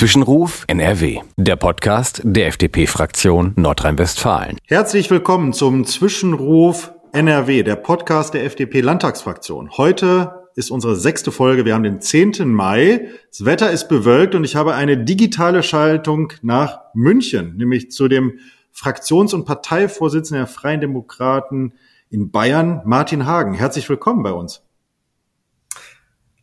Zwischenruf NRW, der Podcast der FDP-Fraktion Nordrhein-Westfalen. Herzlich willkommen zum Zwischenruf NRW, der Podcast der FDP-Landtagsfraktion. Heute ist unsere sechste Folge. Wir haben den 10. Mai. Das Wetter ist bewölkt und ich habe eine digitale Schaltung nach München, nämlich zu dem Fraktions- und Parteivorsitzenden der Freien Demokraten in Bayern, Martin Hagen. Herzlich willkommen bei uns.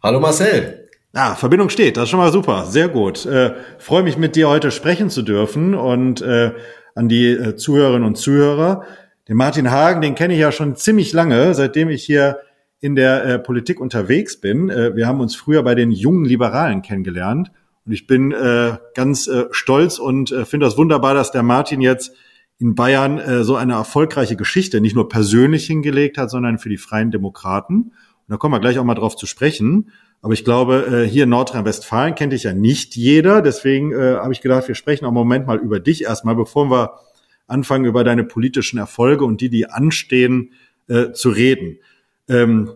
Hallo Marcel. Ah, Verbindung steht, das ist schon mal super, sehr gut. Äh, Freue mich mit dir heute sprechen zu dürfen und äh, an die äh, Zuhörerinnen und Zuhörer. Den Martin Hagen, den kenne ich ja schon ziemlich lange, seitdem ich hier in der äh, Politik unterwegs bin. Äh, wir haben uns früher bei den jungen Liberalen kennengelernt und ich bin äh, ganz äh, stolz und äh, finde das wunderbar, dass der Martin jetzt in Bayern äh, so eine erfolgreiche Geschichte nicht nur persönlich hingelegt hat, sondern für die Freien Demokraten. Und da kommen wir gleich auch mal drauf zu sprechen. Aber ich glaube, äh, hier in Nordrhein-Westfalen kennt dich ja nicht jeder. Deswegen äh, habe ich gedacht, wir sprechen auch im Moment mal über dich erstmal, bevor wir anfangen, über deine politischen Erfolge und die, die anstehen, äh, zu reden. Ähm,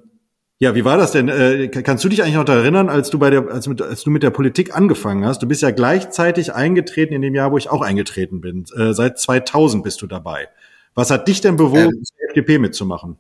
ja, wie war das denn? Äh, kannst du dich eigentlich noch erinnern, als du bei der, als, mit, als du mit der Politik angefangen hast? Du bist ja gleichzeitig eingetreten in dem Jahr, wo ich auch eingetreten bin. Äh, seit 2000 bist du dabei. Was hat dich denn bewogen, ähm, die FDP mitzumachen?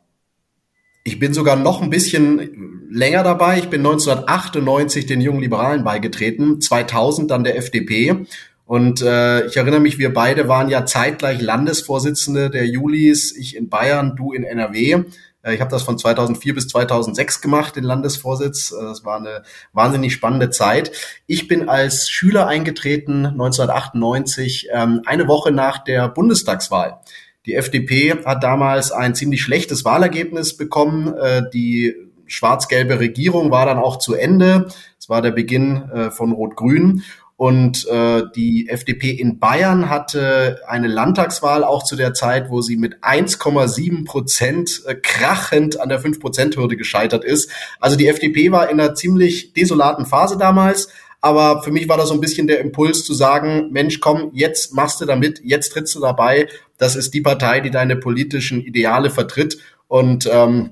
Ich bin sogar noch ein bisschen länger dabei. Ich bin 1998 den Jungen Liberalen beigetreten, 2000 dann der FDP. Und äh, ich erinnere mich, wir beide waren ja zeitgleich Landesvorsitzende der Julis, ich in Bayern, du in NRW. Äh, ich habe das von 2004 bis 2006 gemacht, den Landesvorsitz. Äh, das war eine wahnsinnig spannende Zeit. Ich bin als Schüler eingetreten 1998, ähm, eine Woche nach der Bundestagswahl. Die FDP hat damals ein ziemlich schlechtes Wahlergebnis bekommen. Äh, die schwarz-gelbe Regierung war dann auch zu Ende. Es war der Beginn äh, von Rot-Grün. Und äh, die FDP in Bayern hatte eine Landtagswahl auch zu der Zeit, wo sie mit 1,7 Prozent krachend an der 5-Prozent-Hürde gescheitert ist. Also die FDP war in einer ziemlich desolaten Phase damals. Aber für mich war das so ein bisschen der Impuls zu sagen, Mensch, komm, jetzt machst du damit, jetzt trittst du dabei. Das ist die Partei, die deine politischen Ideale vertritt. Und ähm,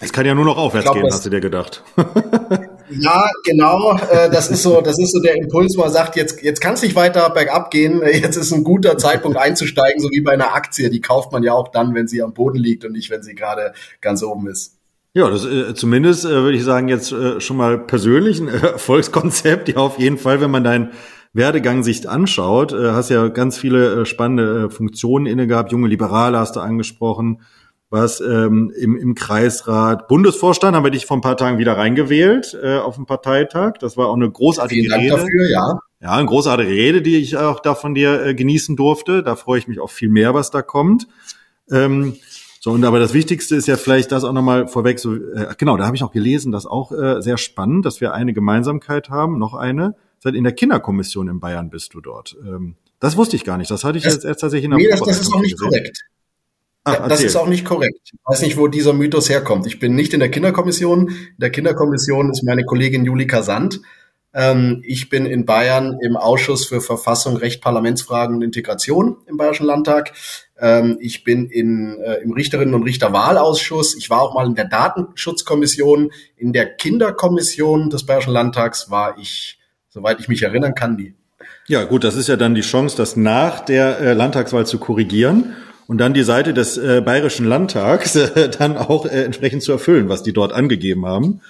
es kann ja nur noch aufwärts glaub, gehen, hast du dir gedacht. ja, genau. Äh, das ist so, das ist so der Impuls, wo man sagt, jetzt, jetzt kann es nicht weiter bergab gehen. Jetzt ist ein guter Zeitpunkt einzusteigen, so wie bei einer Aktie. Die kauft man ja auch dann, wenn sie am Boden liegt und nicht, wenn sie gerade ganz oben ist. Ja, das äh, zumindest äh, würde ich sagen jetzt äh, schon mal persönlich ein Erfolgskonzept. Ja, auf jeden Fall, wenn man deinen Werdegang sich anschaut, äh, hast ja ganz viele äh, spannende äh, Funktionen inne gehabt. Junge Liberale hast du angesprochen, was ähm, im, im Kreisrat, Bundesvorstand haben wir dich vor ein paar Tagen wieder reingewählt äh, auf dem Parteitag. Das war auch eine großartige Vielen Dank Rede. Dafür, ja. Ja, eine großartige Rede, die ich auch da von dir äh, genießen durfte. Da freue ich mich auf viel mehr, was da kommt. Ähm, so, und aber das Wichtigste ist ja vielleicht das auch nochmal vorweg, so, äh, genau, da habe ich auch gelesen, das auch äh, sehr spannend, dass wir eine Gemeinsamkeit haben, noch eine. Seit in der Kinderkommission in Bayern bist du dort. Ähm, das wusste ich gar nicht. Das hatte ich das, jetzt erst tatsächlich in der Nee, das, das ist auch nicht gesehen. korrekt. Ach, das ist auch nicht korrekt. Ich weiß nicht, wo dieser Mythos herkommt. Ich bin nicht in der Kinderkommission. In der Kinderkommission ist meine Kollegin Julika Sand. Ähm, ich bin in Bayern im Ausschuss für Verfassung, Recht, Parlamentsfragen und Integration im Bayerischen Landtag. Ähm, ich bin in, äh, im Richterinnen- und Richterwahlausschuss. Ich war auch mal in der Datenschutzkommission. In der Kinderkommission des Bayerischen Landtags war ich, soweit ich mich erinnern kann, die. Ja, gut, das ist ja dann die Chance, das nach der äh, Landtagswahl zu korrigieren und dann die Seite des äh, Bayerischen Landtags äh, dann auch äh, entsprechend zu erfüllen, was die dort angegeben haben.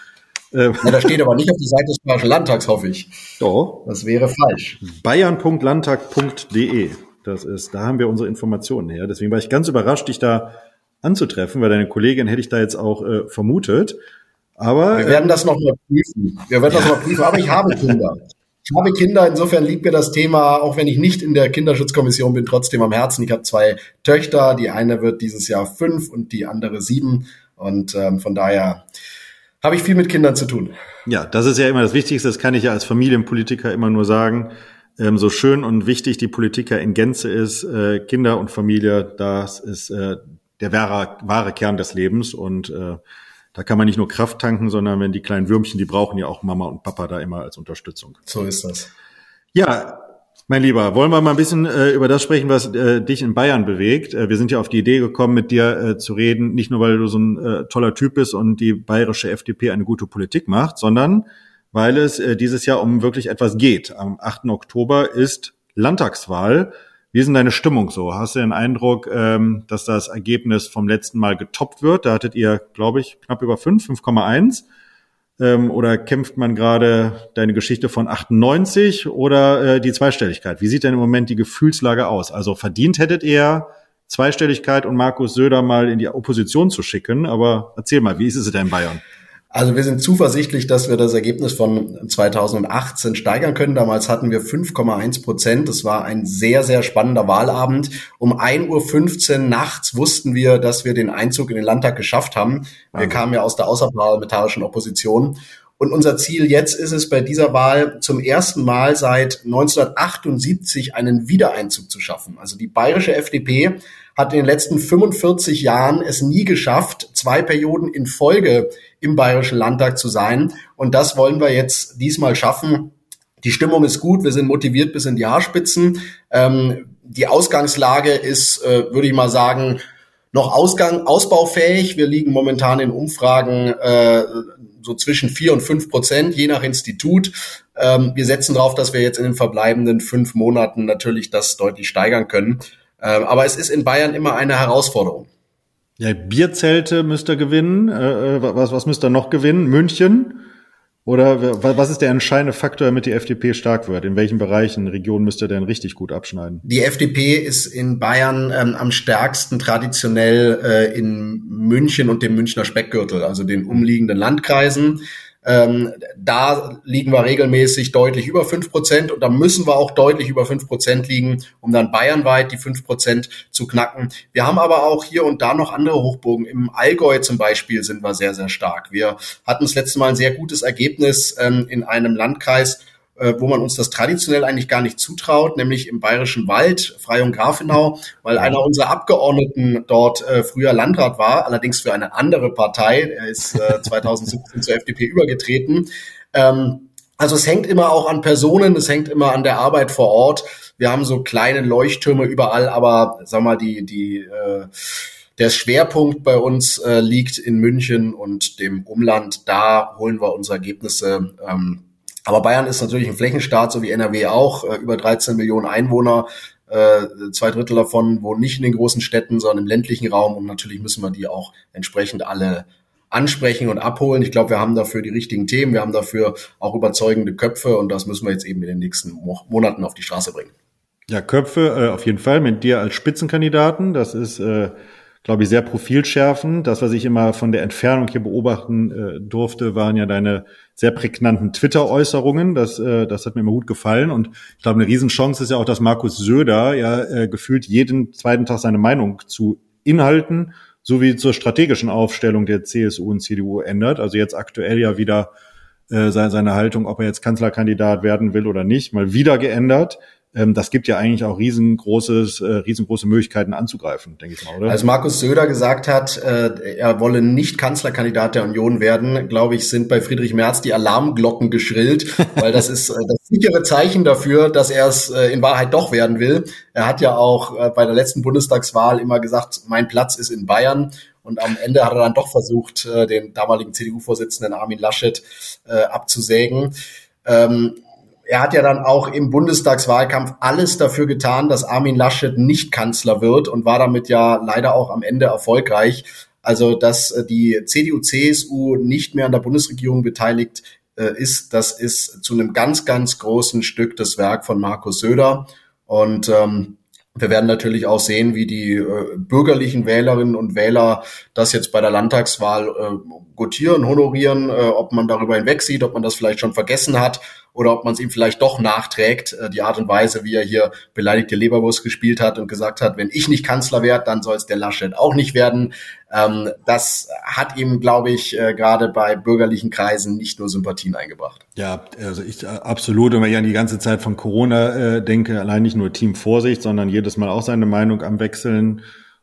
Ja, da steht aber nicht auf die Seite des Bayerischen Landtags, hoffe ich. Doch. Das wäre falsch. Bayern.landtag.de. Das ist, da haben wir unsere Informationen her. Deswegen war ich ganz überrascht, dich da anzutreffen, weil deine Kollegin hätte ich da jetzt auch äh, vermutet. Aber wir werden das noch mal prüfen. Wir werden das noch mal prüfen. Aber ich habe Kinder. Ich habe Kinder. Insofern liegt mir das Thema, auch wenn ich nicht in der Kinderschutzkommission bin, trotzdem am Herzen. Ich habe zwei Töchter. Die eine wird dieses Jahr fünf und die andere sieben. Und ähm, von daher habe ich viel mit Kindern zu tun. Ja, das ist ja immer das Wichtigste. Das kann ich ja als Familienpolitiker immer nur sagen. Ähm, so schön und wichtig die Politiker in Gänze ist, äh, Kinder und Familie, das ist äh, der wahre, wahre Kern des Lebens. Und äh, da kann man nicht nur Kraft tanken, sondern wenn die kleinen Würmchen, die brauchen ja auch Mama und Papa da immer als Unterstützung. So ist das. Ja, mein Lieber, wollen wir mal ein bisschen äh, über das sprechen, was äh, dich in Bayern bewegt. Äh, wir sind ja auf die Idee gekommen, mit dir äh, zu reden, nicht nur weil du so ein äh, toller Typ bist und die bayerische FDP eine gute Politik macht, sondern weil es äh, dieses Jahr um wirklich etwas geht. Am 8. Oktober ist Landtagswahl. Wie ist denn deine Stimmung so? Hast du den Eindruck, ähm, dass das Ergebnis vom letzten Mal getoppt wird? Da hattet ihr, glaube ich, knapp über 5, 5,1. Ähm, oder kämpft man gerade deine Geschichte von 98 oder äh, die Zweistelligkeit? Wie sieht denn im Moment die Gefühlslage aus? Also verdient hättet ihr Zweistelligkeit und Markus Söder mal in die Opposition zu schicken. Aber erzähl mal, wie ist es denn in Bayern? Also wir sind zuversichtlich, dass wir das Ergebnis von 2018 steigern können. Damals hatten wir 5,1 Prozent. Das war ein sehr, sehr spannender Wahlabend. Um 1.15 Uhr nachts wussten wir, dass wir den Einzug in den Landtag geschafft haben. Wir kamen ja aus der außerparlamentarischen Opposition. Und unser Ziel jetzt ist es, bei dieser Wahl zum ersten Mal seit 1978 einen Wiedereinzug zu schaffen. Also die bayerische FDP hat in den letzten 45 Jahren es nie geschafft, zwei Perioden in Folge im Bayerischen Landtag zu sein. Und das wollen wir jetzt diesmal schaffen. Die Stimmung ist gut, wir sind motiviert bis in die Haarspitzen. Ähm, die Ausgangslage ist, äh, würde ich mal sagen, noch Ausgang, ausbaufähig. Wir liegen momentan in Umfragen äh, so zwischen vier und fünf Prozent, je nach Institut. Ähm, wir setzen darauf, dass wir jetzt in den verbleibenden fünf Monaten natürlich das deutlich steigern können. Ähm, aber es ist in Bayern immer eine Herausforderung. Ja, Bierzelte müsst ihr gewinnen. Äh, äh was, was müsst ihr noch gewinnen? München? Oder was ist der entscheidende Faktor, damit die FDP stark wird? In welchen Bereichen, Regionen müsst ihr denn richtig gut abschneiden? Die FDP ist in Bayern ähm, am stärksten traditionell äh, in München und dem Münchner Speckgürtel, also den umliegenden Landkreisen. Ähm, da liegen wir regelmäßig deutlich über fünf Prozent und da müssen wir auch deutlich über fünf Prozent liegen, um dann bayernweit die fünf Prozent zu knacken. Wir haben aber auch hier und da noch andere Hochburgen. Im Allgäu zum Beispiel sind wir sehr, sehr stark. Wir hatten das letzte Mal ein sehr gutes Ergebnis ähm, in einem Landkreis, wo man uns das traditionell eigentlich gar nicht zutraut, nämlich im Bayerischen Wald, Freyung Grafenau, weil einer unserer Abgeordneten dort äh, früher Landrat war, allerdings für eine andere Partei. Er ist äh, 2017 zur FDP übergetreten. Ähm, also es hängt immer auch an Personen, es hängt immer an der Arbeit vor Ort. Wir haben so kleine Leuchttürme überall, aber sag mal, die, die äh, der Schwerpunkt bei uns äh, liegt in München und dem Umland. Da holen wir unsere Ergebnisse. Ähm, aber Bayern ist natürlich ein Flächenstaat, so wie NRW auch, äh, über 13 Millionen Einwohner. Äh, zwei Drittel davon wohnen nicht in den großen Städten, sondern im ländlichen Raum. Und natürlich müssen wir die auch entsprechend alle ansprechen und abholen. Ich glaube, wir haben dafür die richtigen Themen, wir haben dafür auch überzeugende Köpfe und das müssen wir jetzt eben in den nächsten Monaten auf die Straße bringen. Ja, Köpfe äh, auf jeden Fall mit dir als Spitzenkandidaten. Das ist äh, glaube ich, sehr profilschärfend. Das, was ich immer von der Entfernung hier beobachten äh, durfte, waren ja deine sehr prägnanten Twitter-Äußerungen. Das, äh, das hat mir immer gut gefallen. Und ich glaube, eine Riesenchance ist ja auch, dass Markus Söder ja äh, gefühlt jeden zweiten Tag seine Meinung zu Inhalten sowie zur strategischen Aufstellung der CSU und CDU ändert. Also jetzt aktuell ja wieder äh, seine Haltung, ob er jetzt Kanzlerkandidat werden will oder nicht, mal wieder geändert das gibt ja eigentlich auch riesengroßes, äh, riesengroße Möglichkeiten anzugreifen, denke ich mal, oder? Als Markus Söder gesagt hat, äh, er wolle nicht Kanzlerkandidat der Union werden, glaube ich, sind bei Friedrich Merz die Alarmglocken geschrillt, weil das ist äh, das sichere Zeichen dafür, dass er es äh, in Wahrheit doch werden will. Er hat ja auch äh, bei der letzten Bundestagswahl immer gesagt, mein Platz ist in Bayern. Und am Ende hat er dann doch versucht, äh, den damaligen CDU-Vorsitzenden Armin Laschet äh, abzusägen. Ähm, er hat ja dann auch im Bundestagswahlkampf alles dafür getan, dass Armin Laschet nicht Kanzler wird und war damit ja leider auch am Ende erfolgreich. Also, dass äh, die CDU, CSU nicht mehr an der Bundesregierung beteiligt äh, ist, das ist zu einem ganz, ganz großen Stück das Werk von Markus Söder. Und ähm, wir werden natürlich auch sehen, wie die äh, bürgerlichen Wählerinnen und Wähler das jetzt bei der Landtagswahl äh, gotieren, honorieren, äh, ob man darüber hinwegsieht, ob man das vielleicht schon vergessen hat oder ob man es ihm vielleicht doch nachträgt, äh, die Art und Weise, wie er hier beleidigte Leberwurst gespielt hat und gesagt hat, wenn ich nicht Kanzler werde, dann soll es der Laschet auch nicht werden. Ähm, das hat ihm, glaube ich, äh, gerade bei bürgerlichen Kreisen nicht nur Sympathien eingebracht. Ja, also ich äh, absolut. Und wenn ich an die ganze Zeit von Corona denke, allein nicht nur Team Vorsicht, sondern jedes Mal auch seine Meinung am Wechseln.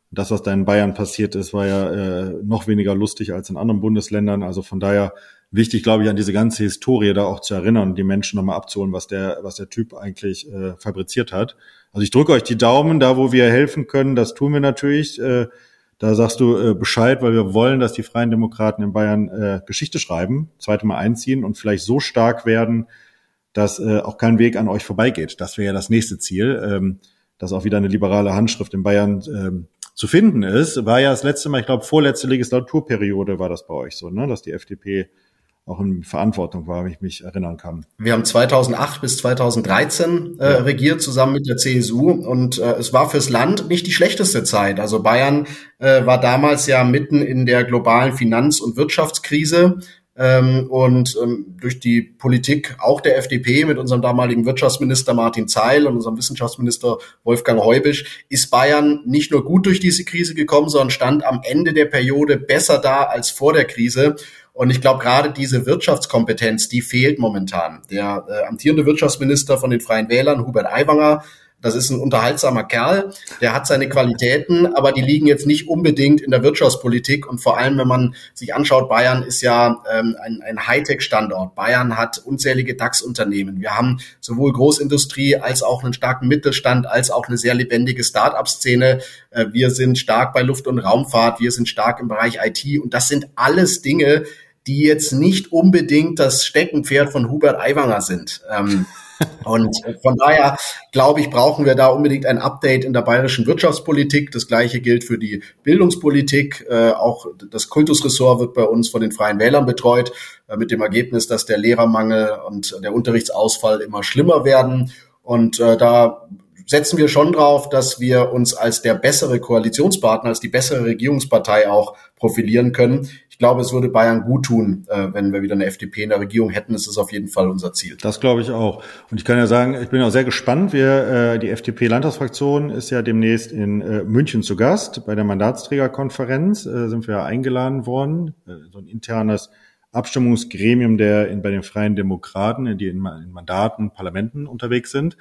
Das, was da in Bayern passiert ist, war ja äh, noch weniger lustig als in anderen Bundesländern. Also von daher wichtig, glaube ich, an diese ganze Historie da auch zu erinnern und die Menschen nochmal abzuholen, was der, was der Typ eigentlich äh, fabriziert hat. Also ich drücke euch die Daumen, da wo wir helfen können, das tun wir natürlich. Äh, Da sagst du äh, Bescheid, weil wir wollen, dass die Freien Demokraten in Bayern äh, Geschichte schreiben, zweite Mal einziehen und vielleicht so stark werden, dass äh, auch kein Weg an euch vorbeigeht. Das wäre ja das nächste Ziel, ähm, dass auch wieder eine liberale Handschrift in Bayern ähm, zu finden ist. War ja das letzte Mal, ich glaube, vorletzte Legislaturperiode war das bei euch so, ne? dass die FDP auch in Verantwortung war, wenn ich mich erinnern kann. Wir haben 2008 bis 2013 äh, regiert zusammen mit der CSU und äh, es war fürs Land nicht die schlechteste Zeit. Also Bayern äh, war damals ja mitten in der globalen Finanz- und Wirtschaftskrise. Ähm, und ähm, durch die Politik auch der FDP mit unserem damaligen Wirtschaftsminister Martin Zeil und unserem Wissenschaftsminister Wolfgang Heubisch ist Bayern nicht nur gut durch diese Krise gekommen, sondern stand am Ende der Periode besser da als vor der Krise. Und ich glaube, gerade diese Wirtschaftskompetenz, die fehlt momentan. Der äh, amtierende Wirtschaftsminister von den Freien Wählern, Hubert Aiwanger, das ist ein unterhaltsamer Kerl, der hat seine Qualitäten, aber die liegen jetzt nicht unbedingt in der Wirtschaftspolitik. Und vor allem, wenn man sich anschaut, Bayern ist ja ähm, ein, ein Hightech-Standort. Bayern hat unzählige DAX-Unternehmen. Wir haben sowohl Großindustrie als auch einen starken Mittelstand, als auch eine sehr lebendige Start-up-Szene. Äh, wir sind stark bei Luft- und Raumfahrt, wir sind stark im Bereich IT. Und das sind alles Dinge, die jetzt nicht unbedingt das Steckenpferd von Hubert Aiwanger sind. Ähm, und von daher, glaube ich, brauchen wir da unbedingt ein Update in der bayerischen Wirtschaftspolitik. Das Gleiche gilt für die Bildungspolitik. Äh, auch das Kultusressort wird bei uns von den Freien Wählern betreut, äh, mit dem Ergebnis, dass der Lehrermangel und der Unterrichtsausfall immer schlimmer werden. Und äh, da setzen wir schon drauf, dass wir uns als der bessere Koalitionspartner, als die bessere Regierungspartei auch profilieren können glaube, es würde Bayern gut tun, äh, wenn wir wieder eine FDP in der Regierung hätten. Das ist auf jeden Fall unser Ziel. Das glaube ich auch. Und ich kann ja sagen, ich bin auch sehr gespannt. Wir, äh, die FDP-Landtagsfraktion ist ja demnächst in äh, München zu Gast. Bei der Mandatsträgerkonferenz äh, sind wir eingeladen worden. So ein internes Abstimmungsgremium der in, bei den Freien Demokraten, die in, in Mandaten, Parlamenten unterwegs sind.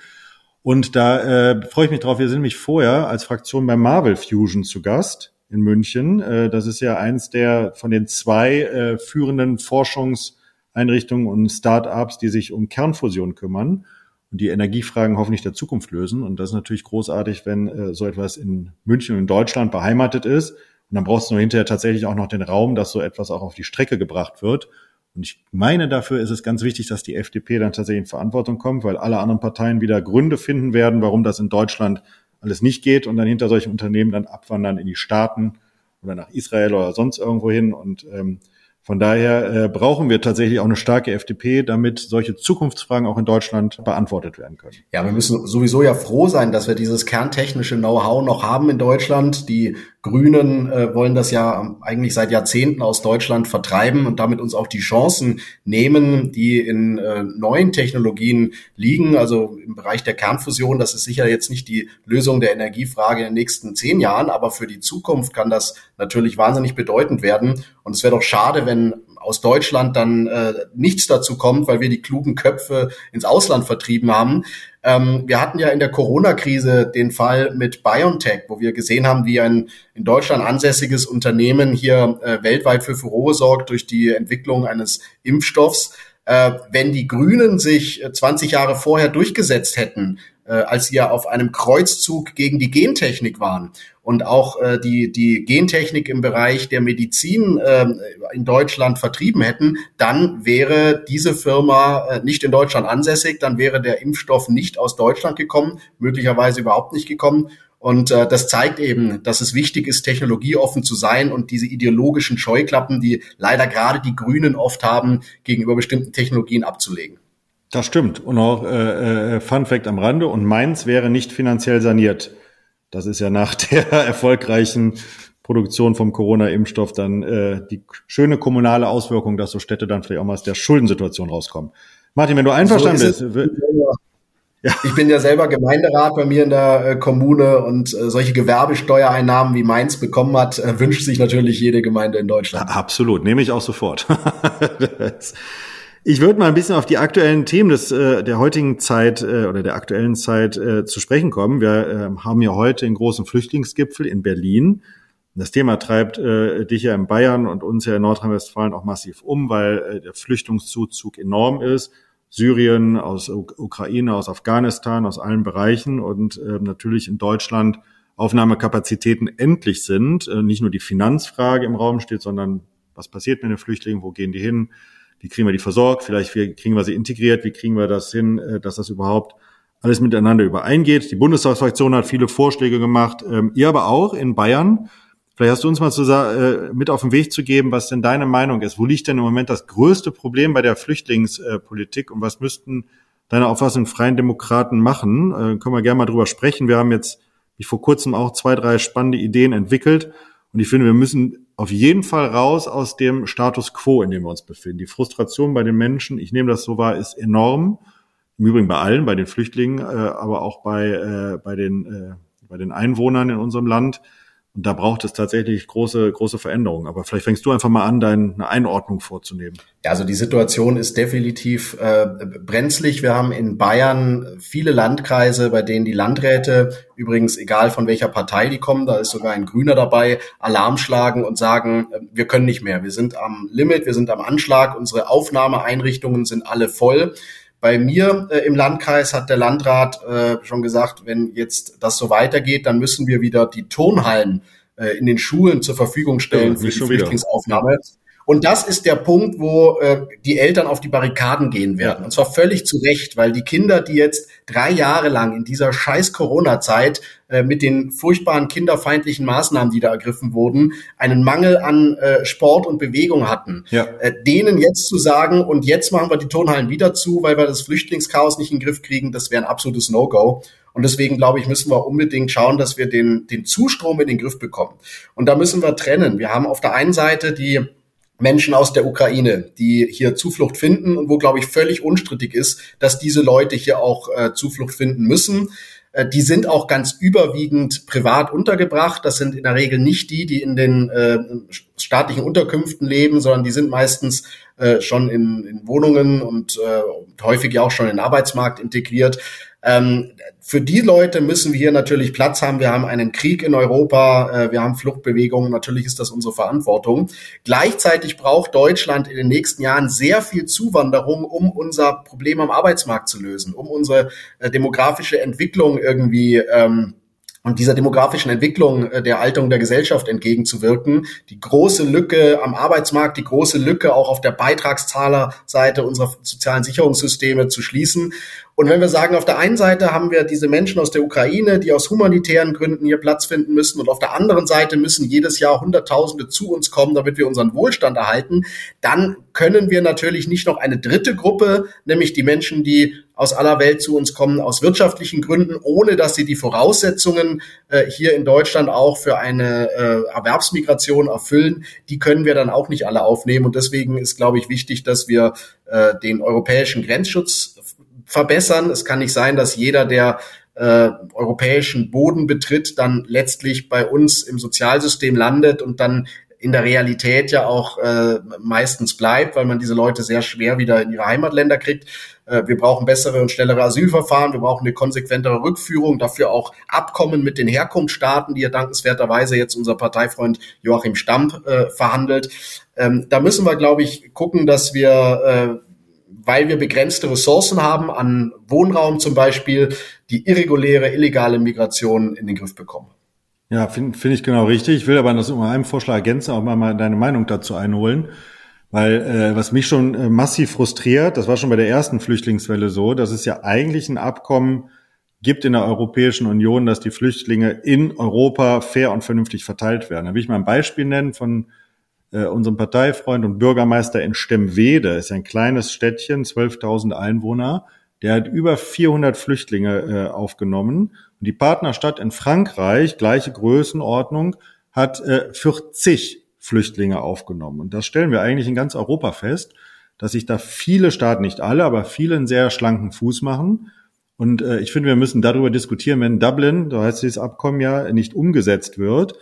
Und da äh, freue ich mich drauf. Wir sind nämlich vorher als Fraktion bei Marvel Fusion zu Gast in München. Äh, das ist ja eins der von den zwei äh, führenden Forschungseinrichtungen und Start-ups, die sich um Kernfusion kümmern und die Energiefragen hoffentlich der Zukunft lösen. Und das ist natürlich großartig, wenn äh, so etwas in München und in Deutschland beheimatet ist. Und dann brauchst du nur hinterher tatsächlich auch noch den Raum, dass so etwas auch auf die Strecke gebracht wird. Und ich meine, dafür ist es ganz wichtig, dass die FDP dann tatsächlich in Verantwortung kommt, weil alle anderen Parteien wieder Gründe finden werden, warum das in Deutschland alles nicht geht und dann hinter solchen Unternehmen dann abwandern in die Staaten oder nach Israel oder sonst irgendwo hin. Und ähm, von daher äh, brauchen wir tatsächlich auch eine starke FDP, damit solche Zukunftsfragen auch in Deutschland beantwortet werden können. Ja, wir müssen sowieso ja froh sein, dass wir dieses kerntechnische Know-how noch haben in Deutschland. Die Grünen äh, wollen das ja eigentlich seit Jahrzehnten aus Deutschland vertreiben und damit uns auch die Chancen nehmen, die in äh, neuen Technologien liegen. Also im Bereich der Kernfusion, das ist sicher jetzt nicht die Lösung der Energiefrage in den nächsten zehn Jahren, aber für die Zukunft kann das natürlich wahnsinnig bedeutend werden. Und es wäre doch schade, wenn aus Deutschland dann äh, nichts dazu kommt, weil wir die klugen Köpfe ins Ausland vertrieben haben. Ähm, wir hatten ja in der Corona-Krise den Fall mit BioNTech, wo wir gesehen haben, wie ein in Deutschland ansässiges Unternehmen hier äh, weltweit für Furore sorgt durch die Entwicklung eines Impfstoffs. Äh, wenn die Grünen sich 20 äh, Jahre vorher durchgesetzt hätten, äh, als sie ja auf einem Kreuzzug gegen die Gentechnik waren und auch äh, die, die Gentechnik im Bereich der Medizin äh, in Deutschland vertrieben hätten, dann wäre diese Firma äh, nicht in Deutschland ansässig, dann wäre der Impfstoff nicht aus Deutschland gekommen, möglicherweise überhaupt nicht gekommen. Und äh, das zeigt eben, dass es wichtig ist, technologieoffen zu sein und diese ideologischen Scheuklappen, die leider gerade die Grünen oft haben, gegenüber bestimmten Technologien abzulegen. Das stimmt. Und auch äh, äh, Fun Fact am Rande, und Mainz wäre nicht finanziell saniert. Das ist ja nach der erfolgreichen Produktion vom Corona-Impfstoff dann äh, die schöne kommunale Auswirkung, dass so Städte dann vielleicht auch mal aus der Schuldensituation rauskommen. Martin, wenn du einverstanden so bist. Ja. Ich bin ja selber Gemeinderat bei mir in der äh, Kommune und äh, solche Gewerbesteuereinnahmen wie Mainz bekommen hat, äh, wünscht sich natürlich jede Gemeinde in Deutschland. Absolut, nehme ich auch sofort. Ich würde mal ein bisschen auf die aktuellen Themen des, äh, der heutigen Zeit äh, oder der aktuellen Zeit äh, zu sprechen kommen. Wir äh, haben ja heute den großen Flüchtlingsgipfel in Berlin. Das Thema treibt äh, dich ja in Bayern und uns ja in Nordrhein-Westfalen auch massiv um, weil äh, der Flüchtlingszuzug enorm ist. Syrien, aus Ukraine, aus Afghanistan, aus allen Bereichen und äh, natürlich in Deutschland Aufnahmekapazitäten endlich sind, äh, nicht nur die Finanzfrage im Raum steht, sondern was passiert mit den Flüchtlingen, wo gehen die hin, wie kriegen wir die versorgt, vielleicht wie kriegen wir sie integriert, wie kriegen wir das hin, äh, dass das überhaupt alles miteinander übereingeht. Die Bundestagsfraktion hat viele Vorschläge gemacht, ähm, ihr aber auch in Bayern. Vielleicht hast du uns mal zu, äh, mit auf den Weg zu geben, was denn deine Meinung ist. Wo liegt denn im Moment das größte Problem bei der Flüchtlingspolitik und was müssten deiner Auffassung Freien Demokraten machen? Äh, können wir gerne mal drüber sprechen. Wir haben jetzt wie vor kurzem auch zwei, drei spannende Ideen entwickelt. Und ich finde, wir müssen auf jeden Fall raus aus dem Status quo, in dem wir uns befinden. Die Frustration bei den Menschen, ich nehme das so wahr, ist enorm. Im Übrigen bei allen, bei den Flüchtlingen, äh, aber auch bei, äh, bei, den, äh, bei den Einwohnern in unserem Land. Und da braucht es tatsächlich große, große Veränderungen. Aber vielleicht fängst du einfach mal an, deine Einordnung vorzunehmen. Ja, also die Situation ist definitiv äh, brenzlig. Wir haben in Bayern viele Landkreise, bei denen die Landräte, übrigens egal von welcher Partei die kommen, da ist sogar ein Grüner dabei, Alarm schlagen und sagen, äh, wir können nicht mehr. Wir sind am Limit, wir sind am Anschlag, unsere Aufnahmeeinrichtungen sind alle voll. Bei mir äh, im Landkreis hat der Landrat äh, schon gesagt, wenn jetzt das so weitergeht, dann müssen wir wieder die Turnhallen äh, in den Schulen zur Verfügung stellen ja, für die Flüchtlingsaufnahme. Wieder. Und das ist der Punkt, wo äh, die Eltern auf die Barrikaden gehen werden. Und zwar völlig zu Recht, weil die Kinder, die jetzt drei Jahre lang in dieser scheiß Corona-Zeit äh, mit den furchtbaren kinderfeindlichen Maßnahmen, die da ergriffen wurden, einen Mangel an äh, Sport und Bewegung hatten. Ja. Äh, denen jetzt zu sagen, und jetzt machen wir die Turnhallen wieder zu, weil wir das Flüchtlingschaos nicht in den Griff kriegen, das wäre ein absolutes No-Go. Und deswegen glaube ich, müssen wir unbedingt schauen, dass wir den, den Zustrom in den Griff bekommen. Und da müssen wir trennen. Wir haben auf der einen Seite die Menschen aus der Ukraine, die hier Zuflucht finden und wo, glaube ich, völlig unstrittig ist, dass diese Leute hier auch äh, Zuflucht finden müssen. Äh, die sind auch ganz überwiegend privat untergebracht. Das sind in der Regel nicht die, die in den äh, staatlichen Unterkünften leben, sondern die sind meistens äh, schon in, in Wohnungen und äh, häufig ja auch schon in den Arbeitsmarkt integriert. Ähm, für die Leute müssen wir hier natürlich Platz haben. Wir haben einen Krieg in Europa, äh, wir haben Fluchtbewegungen. Natürlich ist das unsere Verantwortung. Gleichzeitig braucht Deutschland in den nächsten Jahren sehr viel Zuwanderung, um unser Problem am Arbeitsmarkt zu lösen, um unsere äh, demografische Entwicklung irgendwie ähm, und dieser demografischen Entwicklung äh, der Alterung der Gesellschaft entgegenzuwirken. Die große Lücke am Arbeitsmarkt, die große Lücke auch auf der Beitragszahlerseite unserer sozialen Sicherungssysteme zu schließen. Und wenn wir sagen, auf der einen Seite haben wir diese Menschen aus der Ukraine, die aus humanitären Gründen hier Platz finden müssen, und auf der anderen Seite müssen jedes Jahr Hunderttausende zu uns kommen, damit wir unseren Wohlstand erhalten, dann können wir natürlich nicht noch eine dritte Gruppe, nämlich die Menschen, die aus aller Welt zu uns kommen, aus wirtschaftlichen Gründen, ohne dass sie die Voraussetzungen äh, hier in Deutschland auch für eine äh, Erwerbsmigration erfüllen, die können wir dann auch nicht alle aufnehmen. Und deswegen ist, glaube ich, wichtig, dass wir äh, den europäischen Grenzschutz verbessern. Es kann nicht sein, dass jeder, der äh, europäischen Boden betritt, dann letztlich bei uns im Sozialsystem landet und dann in der Realität ja auch äh, meistens bleibt, weil man diese Leute sehr schwer wieder in ihre Heimatländer kriegt. Äh, wir brauchen bessere und schnellere Asylverfahren, wir brauchen eine konsequentere Rückführung, dafür auch Abkommen mit den Herkunftsstaaten, die ja dankenswerterweise jetzt unser Parteifreund Joachim Stamp äh, verhandelt. Ähm, da müssen wir, glaube ich, gucken, dass wir äh, weil wir begrenzte Ressourcen haben an Wohnraum zum Beispiel, die irreguläre, illegale Migration in den Griff bekommen. Ja, finde find ich genau richtig. Ich will aber das um einen Vorschlag ergänzen, auch mal, mal deine Meinung dazu einholen. Weil äh, was mich schon äh, massiv frustriert, das war schon bei der ersten Flüchtlingswelle so, dass es ja eigentlich ein Abkommen gibt in der Europäischen Union, dass die Flüchtlinge in Europa fair und vernünftig verteilt werden. Da will ich mal ein Beispiel nennen von äh, unserem Parteifreund und Bürgermeister in Stemwede, ist ein kleines Städtchen, 12.000 Einwohner, der hat über 400 Flüchtlinge äh, aufgenommen. Und die Partnerstadt in Frankreich, gleiche Größenordnung, hat äh, 40 Flüchtlinge aufgenommen. Und das stellen wir eigentlich in ganz Europa fest, dass sich da viele Staaten, nicht alle, aber viele einen sehr schlanken Fuß machen. Und äh, ich finde, wir müssen darüber diskutieren, wenn Dublin, so heißt dieses Abkommen ja, nicht umgesetzt wird,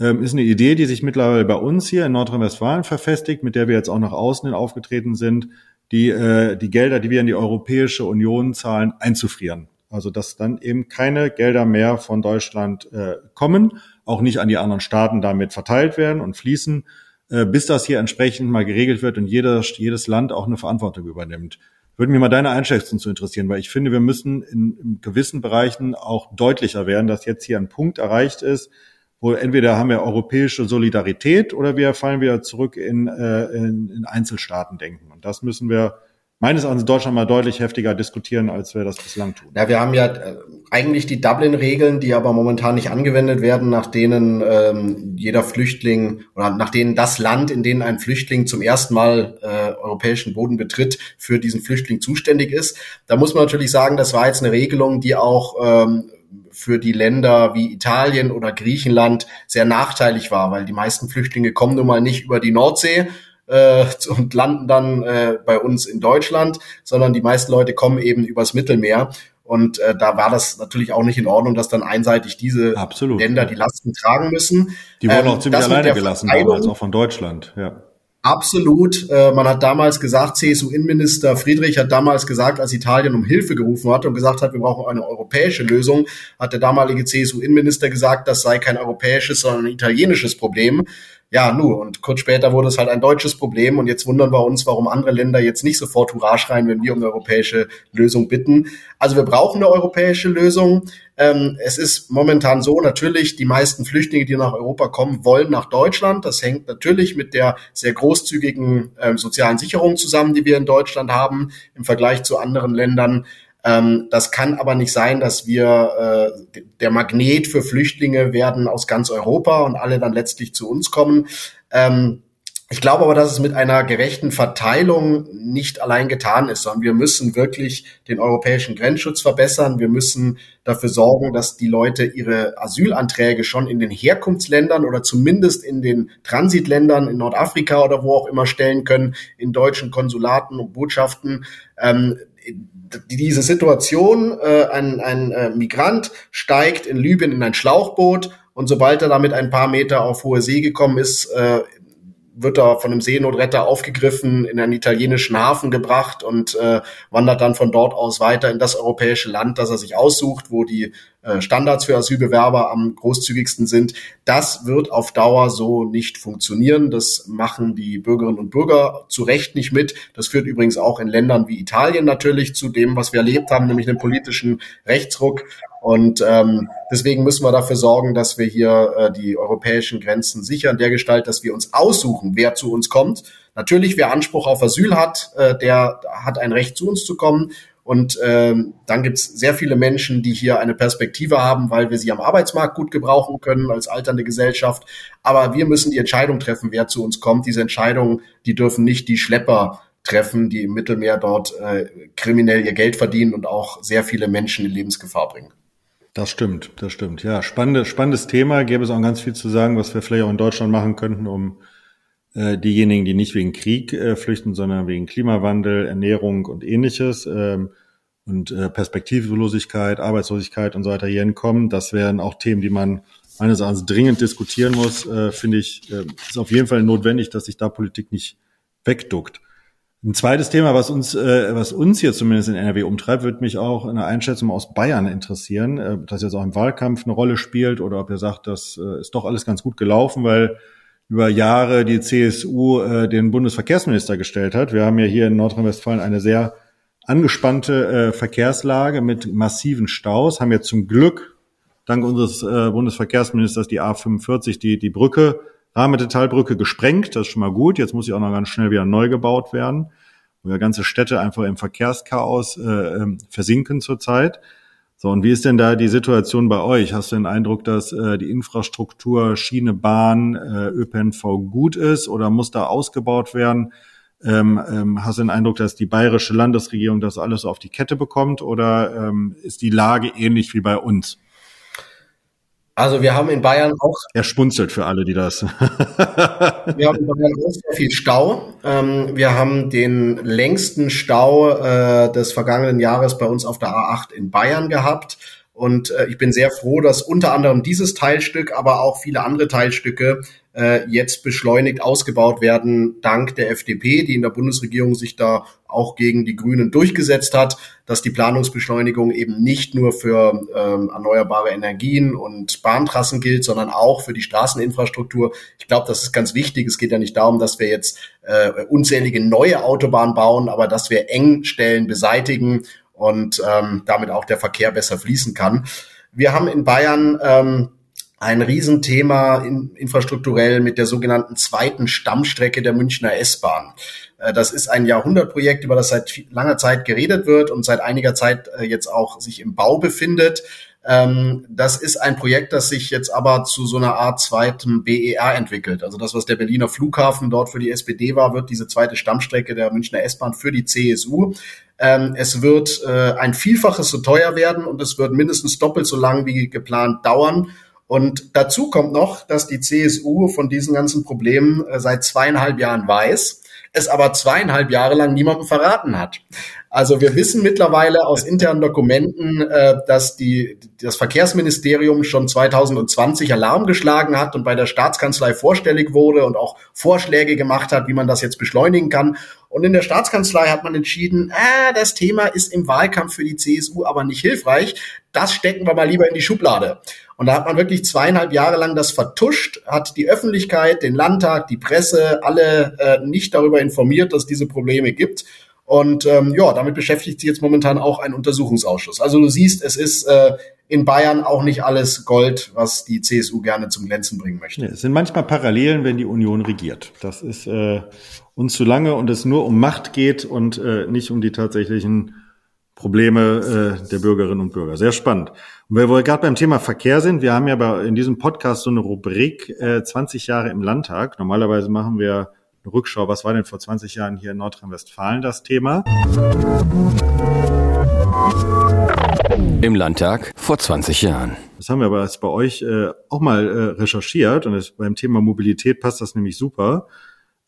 ähm, ist eine Idee, die sich mittlerweile bei uns hier in Nordrhein-Westfalen verfestigt, mit der wir jetzt auch nach außen hin aufgetreten sind, die, äh, die Gelder, die wir in die Europäische Union zahlen, einzufrieren. Also dass dann eben keine Gelder mehr von Deutschland äh, kommen, auch nicht an die anderen Staaten damit verteilt werden und fließen, äh, bis das hier entsprechend mal geregelt wird und jeder, jedes Land auch eine Verantwortung übernimmt. Würde mich mal deine Einschätzung zu interessieren, weil ich finde, wir müssen in, in gewissen Bereichen auch deutlicher werden, dass jetzt hier ein Punkt erreicht ist, wo entweder haben wir europäische Solidarität oder wir fallen wieder zurück in, äh, in, in Einzelstaaten denken. Und das müssen wir meines Erachtens Deutschland mal deutlich heftiger diskutieren, als wir das bislang tun. Ja, wir haben ja äh, eigentlich die Dublin-Regeln, die aber momentan nicht angewendet werden, nach denen ähm, jeder Flüchtling oder nach denen das Land, in dem ein Flüchtling zum ersten Mal äh, europäischen Boden betritt, für diesen Flüchtling zuständig ist. Da muss man natürlich sagen, das war jetzt eine Regelung, die auch ähm, für die Länder wie Italien oder Griechenland sehr nachteilig war, weil die meisten Flüchtlinge kommen nun mal nicht über die Nordsee, äh, und landen dann äh, bei uns in Deutschland, sondern die meisten Leute kommen eben übers Mittelmeer. Und äh, da war das natürlich auch nicht in Ordnung, dass dann einseitig diese Absolut. Länder die Lasten tragen müssen. Die wurden ähm, auch ziemlich alleine gelassen damals, auch von Deutschland. Ja. Absolut. Äh, man hat damals gesagt, CSU-Innenminister Friedrich hat damals gesagt, als Italien um Hilfe gerufen hat und gesagt hat, wir brauchen eine europäische Lösung, hat der damalige CSU-Innenminister gesagt, das sei kein europäisches, sondern ein italienisches Problem ja, nu, und kurz später wurde es halt ein deutsches Problem und jetzt wundern wir uns, warum andere Länder jetzt nicht sofort Hurra schreien, wenn wir um eine europäische Lösung bitten. Also wir brauchen eine europäische Lösung. Ähm, es ist momentan so, natürlich, die meisten Flüchtlinge, die nach Europa kommen, wollen nach Deutschland. Das hängt natürlich mit der sehr großzügigen ähm, sozialen Sicherung zusammen, die wir in Deutschland haben im Vergleich zu anderen Ländern. Ähm, das kann aber nicht sein, dass wir äh, der Magnet für Flüchtlinge werden aus ganz Europa und alle dann letztlich zu uns kommen. Ähm, ich glaube aber, dass es mit einer gerechten Verteilung nicht allein getan ist, sondern wir müssen wirklich den europäischen Grenzschutz verbessern. Wir müssen dafür sorgen, dass die Leute ihre Asylanträge schon in den Herkunftsländern oder zumindest in den Transitländern in Nordafrika oder wo auch immer stellen können, in deutschen Konsulaten und Botschaften. Ähm, diese Situation, äh, ein, ein äh, Migrant steigt in Libyen in ein Schlauchboot und sobald er damit ein paar Meter auf hohe See gekommen ist, äh, wird er von einem Seenotretter aufgegriffen, in einen italienischen Hafen gebracht und äh, wandert dann von dort aus weiter in das europäische Land, das er sich aussucht, wo die äh, Standards für Asylbewerber am großzügigsten sind. Das wird auf Dauer so nicht funktionieren. Das machen die Bürgerinnen und Bürger zu Recht nicht mit. Das führt übrigens auch in Ländern wie Italien natürlich zu dem, was wir erlebt haben, nämlich einem politischen Rechtsruck. Und ähm, deswegen müssen wir dafür sorgen, dass wir hier äh, die europäischen Grenzen sichern, der Gestalt, dass wir uns aussuchen, wer zu uns kommt. Natürlich, wer Anspruch auf Asyl hat, äh, der hat ein Recht, zu uns zu kommen. Und ähm, dann gibt es sehr viele Menschen, die hier eine Perspektive haben, weil wir sie am Arbeitsmarkt gut gebrauchen können als alternde Gesellschaft. Aber wir müssen die Entscheidung treffen, wer zu uns kommt. Diese Entscheidungen, die dürfen nicht die Schlepper treffen, die im Mittelmeer dort äh, kriminell ihr Geld verdienen und auch sehr viele Menschen in Lebensgefahr bringen. Das stimmt, das stimmt. Ja, spannendes, spannendes Thema. Gäbe es auch ganz viel zu sagen, was wir vielleicht auch in Deutschland machen könnten, um äh, diejenigen, die nicht wegen Krieg äh, flüchten, sondern wegen Klimawandel, Ernährung und ähnliches ähm, und äh, Perspektivlosigkeit, Arbeitslosigkeit und so weiter hier hinkommen. Das wären auch Themen, die man meines Erachtens dringend diskutieren muss. Äh, Finde ich, äh, ist auf jeden Fall notwendig, dass sich da Politik nicht wegduckt. Ein zweites Thema, was uns, äh, was uns hier zumindest in NRW umtreibt, wird mich auch in der Einschätzung aus Bayern interessieren, äh, dass jetzt auch im Wahlkampf eine Rolle spielt oder ob ihr sagt, das äh, ist doch alles ganz gut gelaufen, weil über Jahre die CSU äh, den Bundesverkehrsminister gestellt hat. Wir haben ja hier in Nordrhein-Westfalen eine sehr angespannte äh, Verkehrslage mit massiven Staus, haben ja zum Glück dank unseres äh, Bundesverkehrsministers die A45, die, die Brücke Rahmenmetallbrücke gesprengt, das ist schon mal gut. Jetzt muss sie auch noch ganz schnell wieder neu gebaut werden, wo ja ganze Städte einfach im Verkehrschaos äh, ähm, versinken zurzeit. So, und wie ist denn da die Situation bei euch? Hast du den Eindruck, dass äh, die Infrastruktur, Schiene, Bahn, äh, ÖPNV gut ist oder muss da ausgebaut werden? Ähm, ähm, hast du den Eindruck, dass die bayerische Landesregierung das alles auf die Kette bekommt oder ähm, ist die Lage ähnlich wie bei uns? Also wir haben in Bayern auch. Er spunzelt für alle, die das. wir haben in Bayern auch sehr viel Stau. Ähm, wir haben den längsten Stau äh, des vergangenen Jahres bei uns auf der A8 in Bayern gehabt. Und äh, ich bin sehr froh, dass unter anderem dieses Teilstück, aber auch viele andere Teilstücke äh, jetzt beschleunigt ausgebaut werden, dank der FDP, die in der Bundesregierung sich da auch gegen die Grünen durchgesetzt hat, dass die Planungsbeschleunigung eben nicht nur für ähm, erneuerbare Energien und Bahntrassen gilt, sondern auch für die Straßeninfrastruktur. Ich glaube, das ist ganz wichtig. Es geht ja nicht darum, dass wir jetzt äh, unzählige neue Autobahnen bauen, aber dass wir Engstellen beseitigen und ähm, damit auch der Verkehr besser fließen kann. Wir haben in Bayern ähm, ein Riesenthema in, infrastrukturell mit der sogenannten zweiten Stammstrecke der Münchner S-Bahn. Äh, das ist ein Jahrhundertprojekt, über das seit langer Zeit geredet wird und seit einiger Zeit äh, jetzt auch sich im Bau befindet. Ähm, das ist ein Projekt, das sich jetzt aber zu so einer Art zweiten BER entwickelt. Also das, was der Berliner Flughafen dort für die SPD war, wird diese zweite Stammstrecke der Münchner S-Bahn für die CSU. Ähm, es wird äh, ein Vielfaches so teuer werden und es wird mindestens doppelt so lang wie geplant dauern. Und dazu kommt noch, dass die CSU von diesen ganzen Problemen äh, seit zweieinhalb Jahren weiß es aber zweieinhalb Jahre lang niemandem verraten hat. Also wir wissen mittlerweile aus internen Dokumenten, äh, dass die, das Verkehrsministerium schon 2020 Alarm geschlagen hat und bei der Staatskanzlei vorstellig wurde und auch Vorschläge gemacht hat, wie man das jetzt beschleunigen kann. Und in der Staatskanzlei hat man entschieden, äh, das Thema ist im Wahlkampf für die CSU aber nicht hilfreich. Das stecken wir mal lieber in die Schublade. Und da hat man wirklich zweieinhalb Jahre lang das vertuscht, hat die Öffentlichkeit, den Landtag, die Presse, alle äh, nicht darüber informiert, dass diese Probleme gibt. Und ähm, ja, damit beschäftigt sich jetzt momentan auch ein Untersuchungsausschuss. Also du siehst, es ist äh, in Bayern auch nicht alles Gold, was die CSU gerne zum Glänzen bringen möchte. Ja, es sind manchmal Parallelen, wenn die Union regiert. Das ist äh, uns zu lange und es nur um Macht geht und äh, nicht um die tatsächlichen Probleme äh, der Bürgerinnen und Bürger. Sehr spannend. Und weil wir gerade beim Thema Verkehr sind, wir haben ja bei, in diesem Podcast so eine Rubrik äh, 20 Jahre im Landtag. Normalerweise machen wir eine Rückschau, was war denn vor 20 Jahren hier in Nordrhein-Westfalen das Thema? Im Landtag vor 20 Jahren. Das haben wir aber jetzt bei euch äh, auch mal äh, recherchiert und es, beim Thema Mobilität passt das nämlich super.